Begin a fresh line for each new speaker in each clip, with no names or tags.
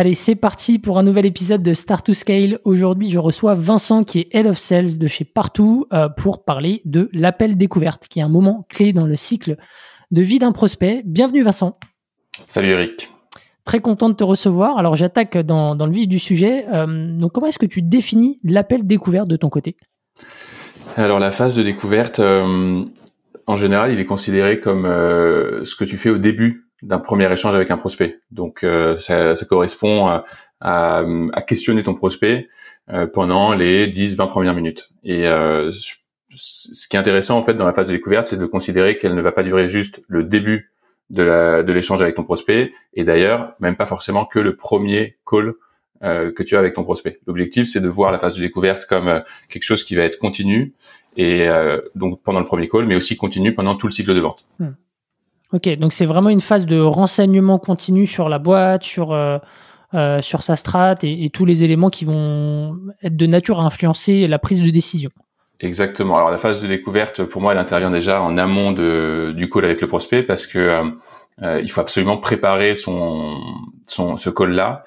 Allez, c'est parti pour un nouvel épisode de Start to Scale. Aujourd'hui, je reçois Vincent qui est Head of Sales de chez Partout euh, pour parler de l'appel découverte, qui est un moment clé dans le cycle de vie d'un prospect. Bienvenue Vincent.
Salut Eric.
Très content de te recevoir. Alors j'attaque dans, le vif du sujet. Euh, donc comment est-ce que tu définis l'appel découverte de ton côté?
Alors la phase de découverte, euh, en général, il est considéré comme ce que tu fais au début d'un premier échange avec un prospect. Donc euh, ça, ça, correspond à, à, questionner ton prospect euh, pendant les 10-20 premières minutes. Et euh, ce qui est intéressant en fait dans la phase de découverte, c'est de considérer qu'elle ne va pas durer juste le début de l'échange avec ton prospect, et d'ailleurs même pas forcément que le premier call que tu as avec ton prospect. L'objectif, c'est de voir la phase de découverte comme quelque chose qui va être continu, et donc pendant le premier call, mais aussi continu pendant tout le cycle de vente. Hmm.
Ok, donc c'est vraiment une phase de renseignement continu sur la boîte, sur, euh, euh, sur sa strat et, tous les éléments qui vont être de nature à influencer la prise de décision.
Exactement. Alors la phase de découverte, pour moi, elle intervient déjà en amont de, du call avec le prospect parce que euh, il faut absolument préparer son, son ce call là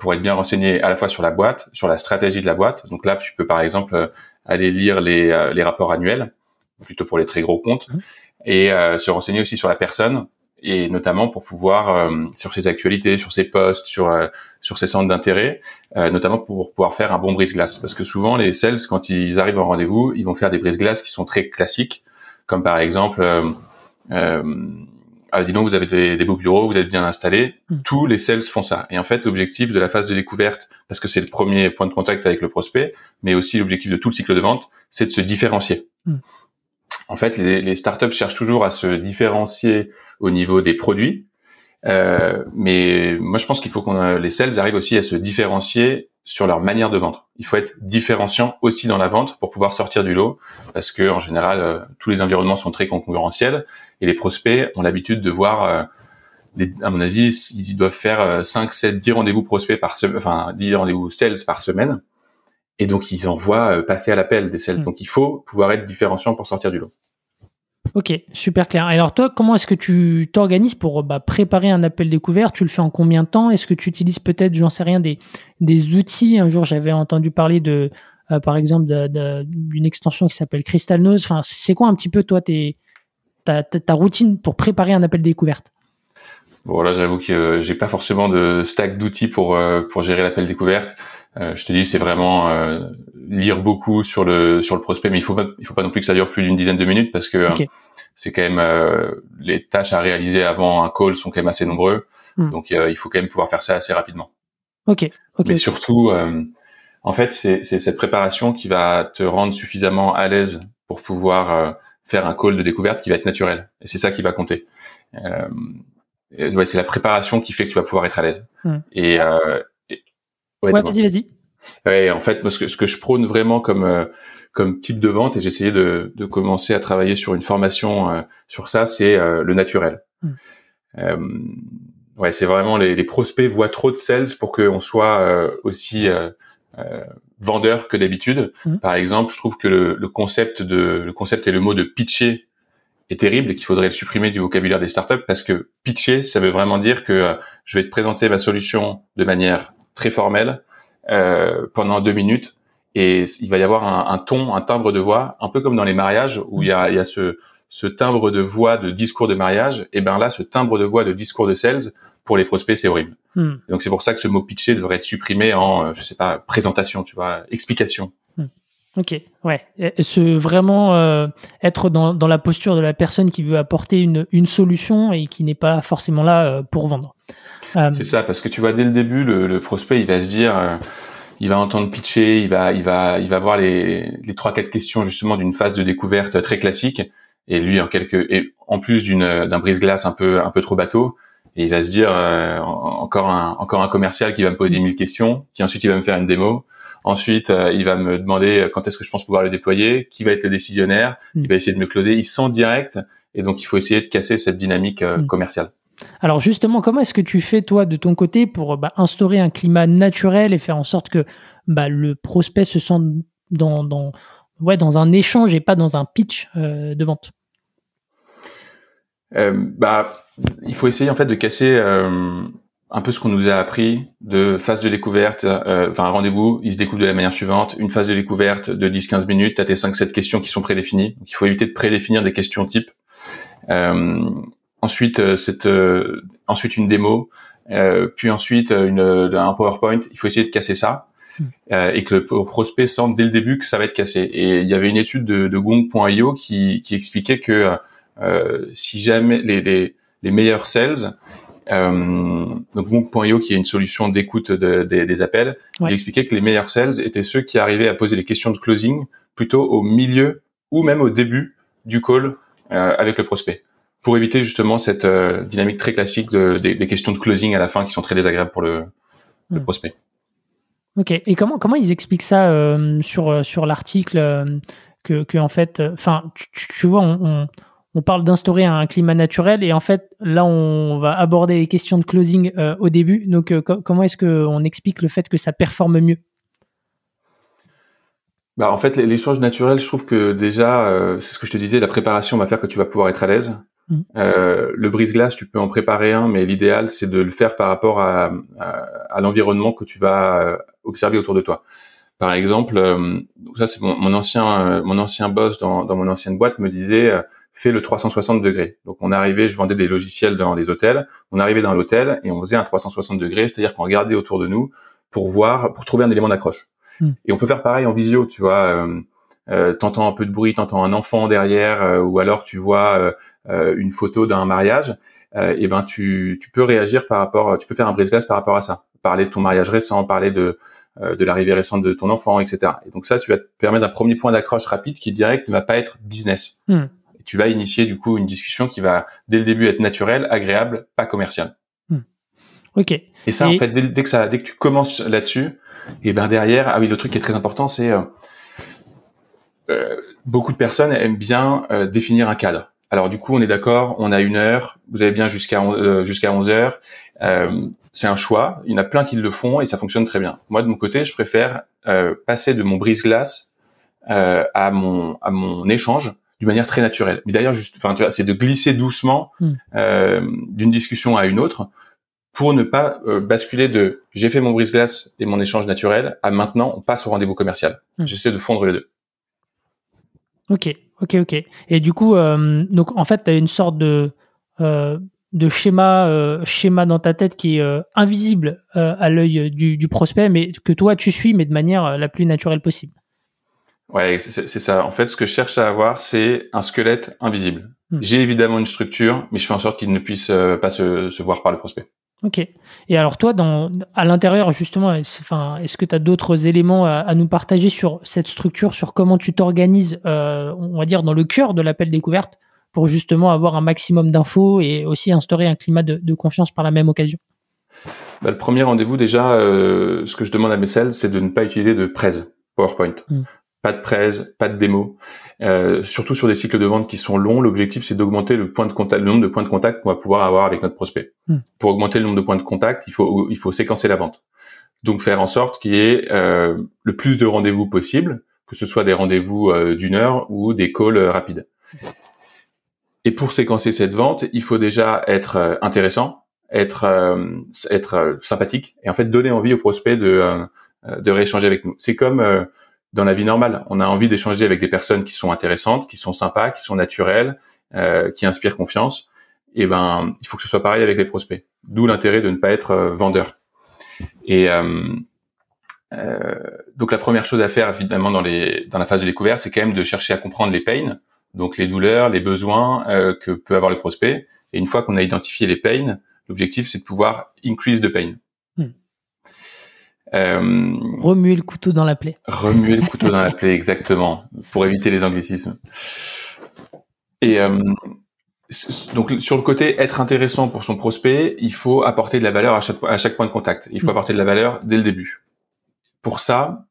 pour être bien renseigné à la fois sur la boîte, sur la stratégie de la boîte. Donc là, tu peux par exemple aller lire les, les rapports annuels, plutôt pour les très gros comptes. Et euh, se renseigner aussi sur la personne et notamment pour pouvoir euh, sur ses actualités, sur ses posts, sur euh, sur ses centres d'intérêt, notamment pour pouvoir faire un bon brise-glace. Parce que souvent les sales, quand ils arrivent en rendez-vous, ils vont faire des brise-glaces qui sont très classiques, comme par exemple, ah, dis donc vous avez des, beaux bureaux, vous êtes bien installés. Hmm. Tous les sales font ça. Et en fait, l'objectif de la phase de découverte, parce que c'est le premier point de contact avec le prospect, mais aussi l'objectif de tout le cycle de vente, c'est de se différencier. Hmm en fait, les, les, startups cherchent toujours à se différencier au niveau des produits, euh, mais moi je pense qu'il faut qu'on les sales arrivent aussi à se différencier sur leur manière de vendre. Il faut être différenciant aussi dans la vente pour pouvoir sortir du lot, parce que en général euh, tous les environnements sont très concurrentiels et les prospects ont l'habitude de voir euh, à mon avis, ils doivent faire 5, 7, 10 rendez-vous prospects par semaine, enfin 10 rendez-vous sales par semaine. Et donc, ils envoient euh, passer à l'appel des sales. Hmm. Donc, il faut pouvoir être différenciant pour sortir du lot.
Ok, super clair. Alors toi, comment est-ce que tu t'organises pour bah, préparer un appel découvert? Tu le fais en combien de temps? Est-ce que tu utilises peut-être, j'en sais rien, des, des outils? Un jour, j'avais entendu parler de, euh, par exemple, d'une extension qui s'appelle Crystal Nose. Enfin, c'est quoi un petit peu toi tes, ta, ta, routine pour préparer un appel découverte?
Bon là, j'avoue que j'ai pas forcément de stack d'outils pour euh, pour gérer l'appel découverte. Euh, je te dis, c'est vraiment euh, lire beaucoup sur le sur le prospect, mais il faut pas il faut pas non plus que ça dure plus d'une dizaine de minutes parce que c'est quand même les tâches à réaliser avant un call sont quand même assez nombreux, hmm. donc il faut quand même pouvoir faire ça assez rapidement.
Ok.
mais surtout, en fait, c'est cette préparation qui va te rendre suffisamment à l'aise pour pouvoir faire un call de découverte qui va être naturel, et c'est ça qui va compter. ouais, c'est la préparation qui fait que tu vas pouvoir être à l'aise. Hmm. Et, euh,
Ouais, vas-y, vas-y.
Ouais, en fait, moi, ce que, ce que je prône vraiment comme euh, comme type de vente, et j'ai essayé de, de commencer à travailler sur une formation euh, sur ça, c'est euh, le naturel. Hmm. ouais, c'est vraiment les, les, prospects voient trop de sales pour qu'on soit aussi vendeur que d'habitude. Hmm. Par exemple, je trouve que le, le, concept de le concept et le mot de pitcher est terrible et qu'il faudrait le supprimer du vocabulaire des startups parce que pitcher, ça veut vraiment dire que je vais te présenter ma solution de manière très formel euh, pendant deux minutes et il va y avoir un, un, ton, un timbre de voix, un peu comme dans les mariages où il y a, il y a ce, ce timbre de voix de discours de mariage. Et ben là, ce timbre de voix de discours de sales pour les prospects, c'est horrible. Hmm. Donc c'est pour ça que ce mot pitcher devrait être supprimé en, euh, je sais pas, présentation, tu vois, explication.
Hmm. Ok, ouais. Ce vraiment euh, être dans, dans, la posture de la personne qui veut apporter une, une solution et qui n'est pas forcément là euh, pour vendre.
Euh, c'est ça, parce que tu vois dès le début, le, prospect, il va se dire, euh, il va entendre pitcher, il va, il va, il va voir les, les trois quatre questions justement d'une phase de découverte très classique, et lui en quelque, et en plus d'une d'un brise-glace un peu, un peu trop bateau, et il va se dire encore un encore un commercial qui va me poser mille questions, qui ensuite il va me faire une démo. Ensuite, il va me demander quand est-ce que je pense pouvoir le déployer, qui va être le décisionnaire, mm. il va essayer de me closer. Il sent direct, et donc il faut essayer de casser cette dynamique mm. commerciale.
Alors justement, comment est-ce que tu fais toi de ton côté pour bah, instaurer un climat naturel et faire en sorte que bah, le prospect se sente dans, ouais, dans un échange et pas dans un pitch euh, de vente?
Euh, bah, il faut essayer en fait de casser euh, un peu ce qu'on nous a appris de phase de découverte, enfin un rendez-vous, il se découpe de la manière suivante, une phase de découverte de 10-15 minutes, tu as tes 5-7 questions qui sont prédéfinies, il faut éviter de prédéfinir des questions types. Ensuite, cette, ensuite une démo, puis ensuite une, un PowerPoint, il faut essayer de casser ça. Euh, et que le prospect sente dès le début que ça va être cassé. Et il y avait une étude de, de Gong.io qui, qui expliquait que euh, si jamais les, les, les meilleurs sales, euh, donc Gong.io qui est une solution d'écoute de, des appels, il expliquait que les meilleurs sales étaient ceux qui arrivaient à poser les questions de closing plutôt au milieu ou même au début du call euh, avec le prospect pour éviter justement cette euh, dynamique très classique de, des, des, questions de closing à la fin qui sont très désagréables pour le, le hmm. prospect.
Ok. Et comment comment ils expliquent ça euh, sur euh, sur l'article euh, que, que, en fait, enfin, tu, vois, on, on, parle d'instaurer un climat naturel et en fait là on va aborder les questions de closing au début. Donc comment est-ce que on explique le fait que ça performe mieux?
Bah, en fait, l'échange naturel, je trouve que déjà, c'est ce que je te disais, la préparation va faire que tu vas pouvoir être à l'aise. Mm. Euh, le brise-glace, tu peux en préparer un, mais l'idéal, c'est de le faire par rapport à, à, l'environnement que tu vas euh, observer autour de toi. Par exemple, euh, ça c'est mon, mon, ancien euh, mon ancien boss dans, dans mon ancienne boîte me disait fais le 360 degrés. Donc on arrivait, je vendais des logiciels dans les hôtels, on arrivait dans l'hôtel et on faisait un 360 degrés, c'est-à-dire qu'on regardait autour de nous pour voir, pour trouver un élément d'accroche. Mm. Et on peut faire pareil en visio, tu vois. Euh, t'entends un peu de bruit, t'entends un enfant derrière, ou alors tu vois euh, une photo d'un mariage, euh, et ben tu, tu peux réagir par rapport, tu peux faire un brise-glace par rapport à ça, parler de ton mariage récent, parler de euh, de l'arrivée récente de ton enfant, etc. Et donc ça, tu vas te permettre d'un premier point d'accroche rapide qui direct ne va pas être business. Hmm. Et tu vas initier du coup une discussion qui va dès le début être naturelle, agréable, pas commerciale.
Hmm. Ok.
Et ça, en fait, dès, que ça, dès que tu commences là-dessus, et ben derrière, ah oui, le truc qui est très important, c'est euh, beaucoup de personnes aiment bien définir un cadre. Alors du coup, on est d'accord, on a une heure, vous avez bien jusqu'à euh, jusqu'à 11 heures. Euh, c'est un choix, il y en a plein qui le font et ça fonctionne très bien. Moi, de mon côté, je préfère euh, passer de mon brise-glace à mon à mon échange d'une manière très naturelle. Mais d'ailleurs, juste, enfin, tu vois, c'est de glisser doucement hmm. d'une discussion à une autre pour ne pas basculer de j'ai fait mon brise-glace et mon échange naturel à maintenant on passe au rendez-vous commercial. Hmm. J'essaie de fondre les deux.
Ok, ok, ok. Et du coup, euh, donc en fait, tu as une sorte de, euh, de schéma, euh, schéma dans ta tête qui est invisible à l'œil du, prospect, mais que toi tu suis, mais de manière la plus naturelle possible.
Ouais, c'est ça. En fait, ce que je cherche à avoir, c'est un squelette invisible. Hmm. J'ai évidemment une structure, mais je fais en sorte qu'il ne puisse pas se voir par le prospect.
Ok. Et alors toi, dans, à l'intérieur, justement, enfin, est-ce que tu as d'autres éléments à, nous partager sur cette structure, sur comment tu t'organises, euh, on va dire, dans le cœur de l'appel découverte, pour justement avoir un maximum d'infos et aussi instaurer un climat de, confiance par la même occasion?
Bah, Le premier rendez-vous, déjà, euh, ce que je demande à mes sales, c'est de ne pas utiliser de presse PowerPoint. Hmm pas de presse, pas de démo. Euh, surtout sur des cycles de vente qui sont longs, l'objectif c'est d'augmenter le point de contact, le nombre de points de contact qu'on va pouvoir avoir avec notre prospect. Hmm. Pour augmenter le nombre de points de contact, il faut il faut séquencer la vente. Donc faire en sorte qu'il y ait euh, le plus de rendez-vous possible, que ce soit des rendez-vous euh, d'une heure ou des calls euh, rapides. Et pour séquencer cette vente, il faut déjà être euh, intéressant, être être sympathique et en fait donner envie au prospect de de rééchanger avec nous. C'est comme dans la vie normale. On a envie d'échanger avec des personnes qui sont intéressantes, qui sont sympas, qui sont naturelles, euh, qui inspirent confiance. Et ben, il faut que ce soit pareil avec les prospects. D'où l'intérêt de ne pas être euh, vendeur. Et euh, euh, donc la première chose à faire évidemment dans les dans la phase de découverte, c'est quand même de chercher à comprendre les pains, donc les douleurs, les besoins euh, que peut avoir le prospect. Et une fois qu'on a identifié les pains, l'objectif c'est de pouvoir increase the pain.
Euh, remuer le couteau dans la plaie.
Remuer le couteau dans la plaie, exactement, pour éviter les anglicismes. Et, euh, donc sur le côté être intéressant pour son prospect, il faut apporter de la valeur à chaque, à chaque point de contact. Il faut mm. apporter de la valeur dès le début. Pour ça,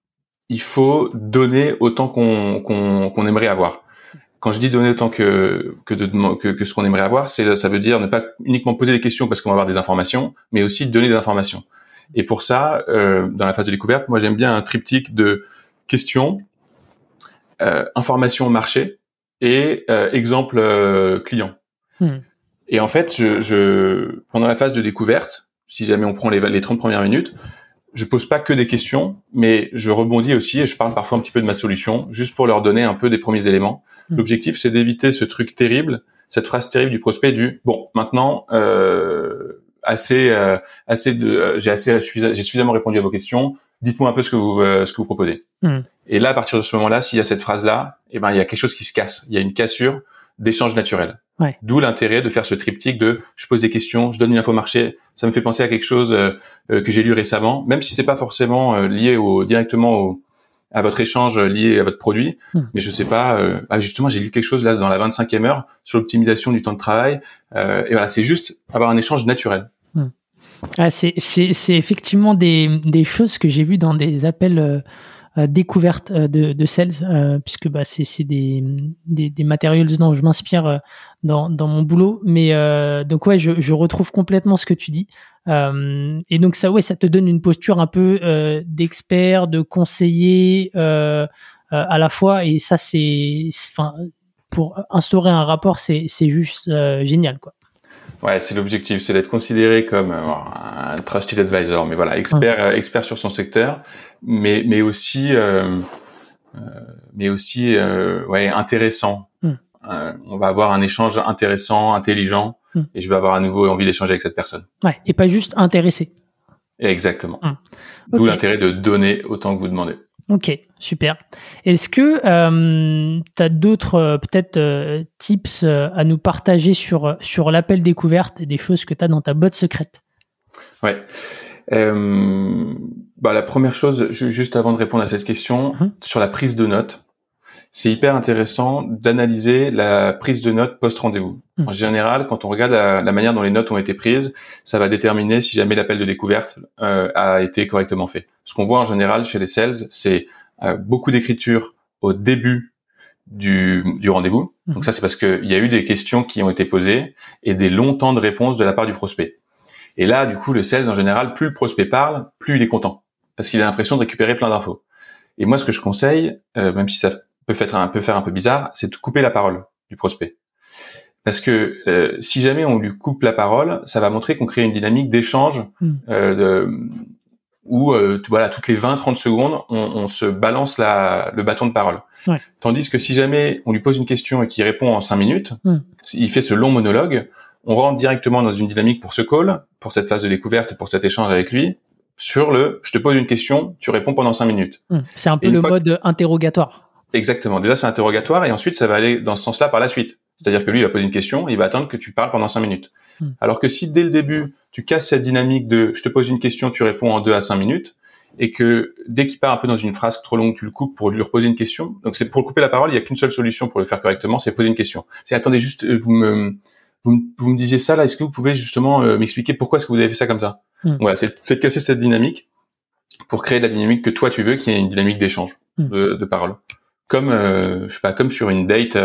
il faut donner autant qu'on qu'on aimerait avoir. Quand je dis donner autant que que, de, que, que ce qu'on aimerait avoir, c'est ça veut dire ne pas uniquement poser des questions parce qu'on va avoir des informations, mais aussi donner des informations. Et pour ça, euh, dans la phase de découverte, moi j'aime bien un triptyque de questions, euh, informations marché et euh, exemple euh, client. Hmm. Et en fait, je, je, pendant la phase de découverte, si jamais on prend les, les 30 premières minutes, je pose pas que des questions, mais je rebondis aussi et je parle parfois un petit peu de ma solution, juste pour leur donner un peu des premiers éléments. Hmm. L'objectif, c'est d'éviter ce truc terrible, cette phrase terrible du prospect du bon, maintenant, euh, assez, euh, assez de, euh, j'ai assez, j'ai suffisamment répondu à vos questions. Dites-moi un peu ce que vous, euh, ce que vous proposez. Hmm. Et là, à partir de ce moment-là, s'il y a cette phrase-là, eh ben, il y a quelque chose qui se casse. Il y a une cassure d'échange naturel. Ouais. D'où l'intérêt de faire ce triptyque de je pose des questions, je donne une info marché, ça me fait penser à quelque chose euh, que j'ai lu récemment, même si c'est pas forcément euh, lié au directement au, à votre échange lié à votre produit, hmm. mais je sais pas. ah justement, j'ai lu quelque chose là dans la 25e heure sur l'optimisation du temps de travail. et voilà, c'est juste avoir un échange naturel.
Ah, c'est effectivement des, des choses que j'ai vues dans des appels euh, découverte euh, de, de sales, euh, puisque bah, c'est des, des, des matériaux dont je m'inspire dans, dans mon boulot. Mais donc ouais, je, je retrouve complètement ce que tu dis. et donc ça, ouais, ça te donne une posture un peu d'expert, de conseiller à la fois. Et ça, c'est, enfin, pour instaurer un rapport, c'est juste génial, quoi.
Ouais, c'est l'objectif, c'est d'être considéré comme euh, un trusted advisor, mais voilà, expert, euh, expert sur son secteur, mais mais aussi, euh, euh mais aussi, euh, ouais, intéressant. Hmm. on va avoir un échange intéressant, intelligent, hmm. et je vais avoir à nouveau envie d'échanger avec cette personne.
Ouais, et pas juste intéressé.
Exactement. Hmm. D'où l'intérêt de donner autant que vous demandez.
Ok, super. Est-ce que euh, tu as d'autres euh, peut-être euh, tips à nous partager sur, sur l'appel découverte et des choses que tu as dans ta botte secrète?
Ouais. bah, la première chose, juste avant de répondre à cette question, mhm. sur la prise de notes, c'est hyper intéressant d'analyser la prise de notes post-rendez-vous. Mhm. En général, quand on regarde la, la, manière dont les notes ont été prises, ça va déterminer si jamais l'appel de découverte a été correctement fait ce qu'on voit en général chez les sales, c'est euh, beaucoup d'écriture au début du, du rendez-vous. Mhm. Donc ça, c'est parce qu'il y a eu des questions qui ont été posées et des longs temps de réponse de la part du prospect. Et là, du coup, le sales, en général, plus le prospect parle, plus il est content. Parce qu'il a l'impression de récupérer plein d'infos. Et moi, ce que je conseille, euh, même si ça peut faire un peu faire un peu bizarre, c'est de couper la parole du prospect. Parce que euh, si jamais on lui coupe la parole, ça va montrer qu'on crée une dynamique d'échange, mhm. de, où euh, voilà toutes les 20-30 secondes on, on, se balance la, le bâton de parole. Ouais. Tandis que si jamais on lui pose une question et qu'il répond en 5 minutes, hmm. il fait ce long monologue, on rentre directement dans une dynamique pour ce call, pour cette phase de découverte pour cet échange avec lui, sur le je te pose une question, tu réponds pendant 5 minutes.
Hmm. C'est un peu le mode interrogatoire.
Exactement. Déjà c'est interrogatoire et ensuite ça va aller dans ce sens-là par la suite. C'est-à-dire que lui il va poser une question, et il va attendre que tu parles pendant 5 minutes. Hmm. Alors que si dès le début, tu casses cette dynamique de je te pose une question, tu réponds en 2 à 5 minutes, et que dès qu'il part un peu dans une phrase trop longue, tu le coupes pour lui reposer une question. Donc c'est pour couper la parole, il y a qu'une seule solution pour le faire correctement, c'est poser une question. C'est attendez juste, euh, vous me vous, vous me disiez ça là, est-ce que vous pouvez justement euh, m'expliquer pourquoi est-ce que vous avez fait ça comme ça? Hmm. Voilà, c'est de casser cette dynamique pour créer la dynamique que toi tu veux, qui est une dynamique d'échange hmm. de, de, parole. Comme euh, je sais pas, comme sur une date.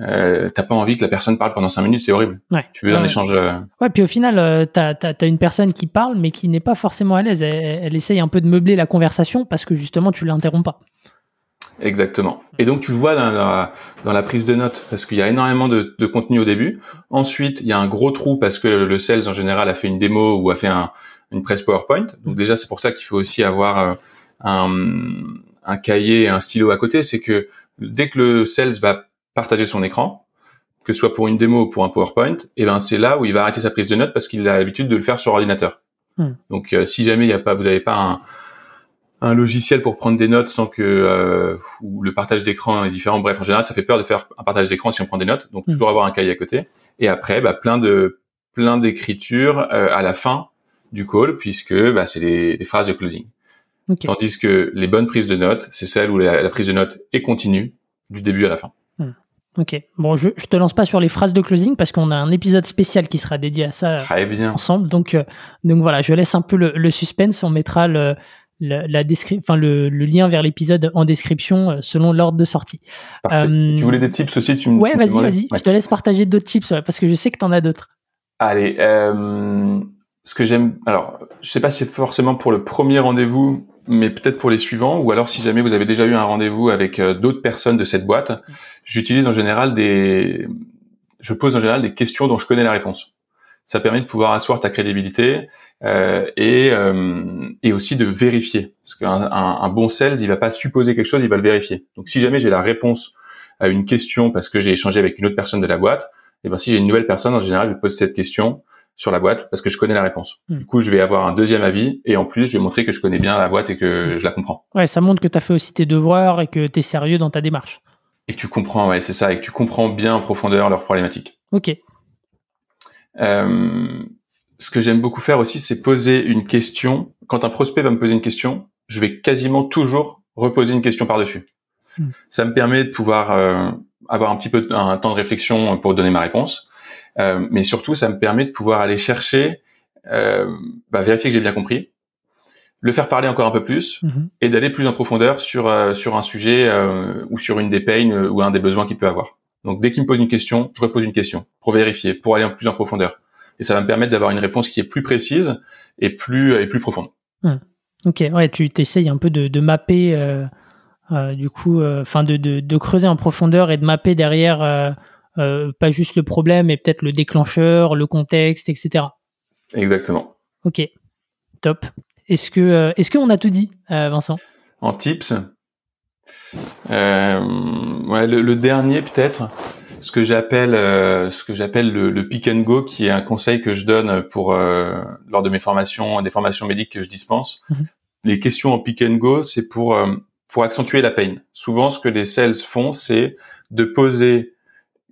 Euh, t'as pas envie que la personne parle pendant cinq minutes, c'est horrible. Ouais. Tu veux un échange. Euh,
ouais, puis au final, euh, t'as as, une personne qui parle, mais qui n'est pas forcément à l'aise. Elle, essaye un peu de meubler la conversation parce que justement, tu l'interromps pas.
Exactement. Et donc tu le vois dans la, dans la prise de notes parce qu'il y a énormément de, de, contenu au début. Ensuite, il y a un gros trou parce que le sales en général a fait une démo ou a fait un, une presse PowerPoint. Donc déjà, c'est pour ça qu'il faut aussi avoir euh, un, un cahier et un stylo à côté. C'est que dès que le sales va partager son écran, que ce soit pour une démo ou pour un PowerPoint, et ben c'est là où il va arrêter sa prise de notes parce qu'il a l'habitude de le faire sur ordinateur. Hmm. Donc euh, si jamais il y a pas, vous n'avez pas un, un, logiciel pour prendre des notes sans que euh, ou le partage d'écran est différent. Bref, en général, ça fait peur de faire un partage d'écran si on prend des notes. Donc hmm. toujours avoir un cahier à côté. Et après, bah, plein de plein d'écriture euh, à la fin du call puisque bah, c'est les, phrases de closing. Tandis que les bonnes prises de notes, c'est celles où la, prise de notes est continue du début à la fin.
Ok. Bon, je, je te lance pas sur les phrases de closing parce qu'on a un épisode spécial qui sera dédié à ça
Très bien.
ensemble. Donc, euh, donc voilà, je laisse un peu le, le suspense. On mettra le, le, la descri- enfin, le, le lien vers l'épisode en description euh, selon l'ordre de sortie. Euh,
Tu voulais des tips aussi tu
Ouais, vas-y, vas-y.
Ouais.
Je te laisse partager d'autres tips ouais, parce que je sais que tu en as d'autres.
Allez, euh, ce que j'aime, alors, je sais pas si c'est forcément pour le premier rendez-vous, mais peut-être pour les suivants, ou alors si jamais vous avez déjà eu un rendez-vous avec euh, d'autres personnes de cette boîte, j'utilise en général des, je pose en général des questions dont je connais la réponse. Ça permet de pouvoir asseoir ta crédibilité euh, et euh, et aussi de vérifier, parce qu'un un, un bon sales, il va pas supposer quelque chose, il va le vérifier. Donc si jamais j'ai la réponse à une question parce que j'ai échangé avec une autre personne de la boîte, et ben si j'ai une nouvelle personne, en général, je pose cette question sur la boîte parce que je connais la réponse.
Hmm.
Du coup, je vais avoir un deuxième avis et en plus, je vais montrer que je connais bien la boîte et que je la comprends.
Ouais, ça montre que tu as fait aussi tes devoirs et que tu es sérieux dans ta démarche.
Et que tu comprends, ouais, c'est ça, et que tu comprends bien en profondeur leurs problématiques.
Ok.
Euh, ce que j'aime beaucoup faire aussi, c'est poser une question. Quand un prospect va me poser une question, je vais quasiment toujours reposer une question par-dessus.
Hmm.
Ça me permet de pouvoir euh, avoir un petit peu de- un temps de réflexion pour donner ma réponse, Euh, mais surtout, ça me permet de pouvoir aller chercher, euh, bah, vérifier que j'ai bien compris, le faire parler encore un peu plus
Mhm.
et d'aller plus en profondeur sur euh, sur un sujet ou sur une des pains euh, ou un des besoins qu'il peut avoir. Donc dès qu'il me pose une question, je repose une question pour vérifier, pour aller en plus en profondeur. Et ça va me permettre d'avoir une réponse qui est plus précise et plus et plus profonde.
Ok, ouais, tu t'essayes un peu de, de mapper, du coup, enfin de, de, de creuser en profondeur et de mapper derrière, euh, pas juste le problème, mais peut-être le déclencheur, le contexte, etc.
Exactement.
Ok, top. Est-ce que, euh, est-ce qu'on a tout dit, euh, Vincent?
En tips, ouais, le, le dernier peut-être, ce que j'appelle ce que j'appelle le, le pick and go, qui est un conseil que je donne pour lors de mes formations, des formations médiques que je dispense.
Mhm.
Les questions en pick and go, c'est pour pour accentuer la peine. Souvent, ce que les sales font, c'est de poser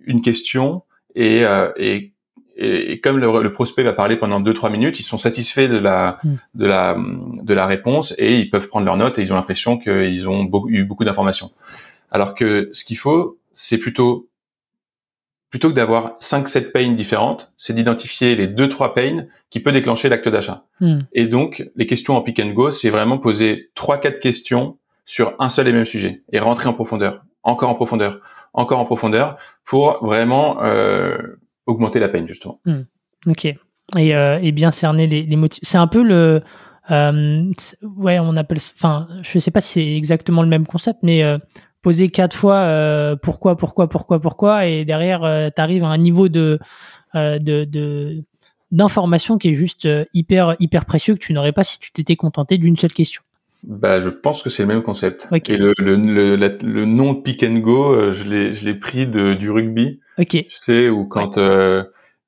une question et, euh, et, et, et comme le, le prospect va parler pendant deux trois minutes, ils sont satisfaits de la
Mm.
de la de la réponse et ils peuvent prendre leurs notes et ils ont l'impression qu'ils ont beaucoup, eu beaucoup d'informations. Alors que ce qu'il faut, c'est plutôt plutôt que d'avoir cinq sept pains différentes, c'est d'identifier les deux trois pains qui peut déclencher l'acte d'achat.
Hmm.
Et donc les questions en pick and go, c'est vraiment poser trois quatre questions sur un seul et même sujet et rentrer en profondeur, encore en profondeur, encore en profondeur pour vraiment euh, augmenter la peine justement.
Ok. Et, euh, et bien cerner les, motifs. C'est un peu le. euh, ouais, on appelle. Enfin, je sais pas si c'est exactement le même concept, mais euh, poser quatre fois pourquoi, pourquoi, pourquoi, pourquoi, et derrière, tu arrives à un niveau de. d'information qui est juste hyper hyper précieux que tu n'aurais pas si tu t'étais contenté d'une seule question.
Bah, je pense que c'est le même concept.
Ok.
Et le, le, le, la- le nom pick and go, euh, je l'ai, je l'ai pris de, du rugby.
Ok.
Tu sais, où quand euh,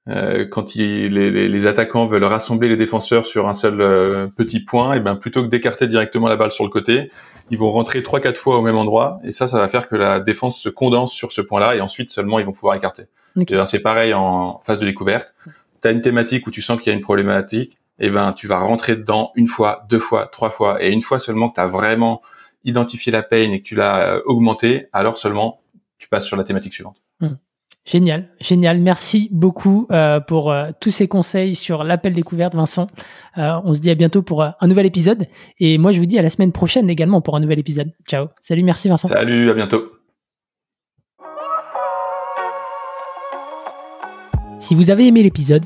euh, quand il- les, les, les attaquants veulent rassembler les défenseurs sur un seul euh, petit point, et ben plutôt que d'écarter directement la balle sur le côté, ils vont rentrer trois quatre fois au même endroit, et ça, ça va faire que la défense se condense sur ce point-là, et ensuite seulement ils vont pouvoir écarter.
Ok.
Et ben, c'est pareil en phase de découverte. T'as une thématique où tu sens qu'il y a une problématique, et ben tu vas rentrer dedans une fois, deux fois, trois fois, et une fois seulement que tu as vraiment identifié la peine et que tu l'as euh, augmenté, alors seulement tu passes sur la thématique suivante.
Génial, génial. Merci beaucoup euh, pour euh, tous ces conseils sur l'appel découverte, Vincent. Euh, on se dit à bientôt pour un nouvel épisode. Et moi, je vous dis à la semaine prochaine également pour un nouvel épisode. Ciao. Salut, merci Vincent.
Salut, à bientôt.
Si vous avez aimé l'épisode,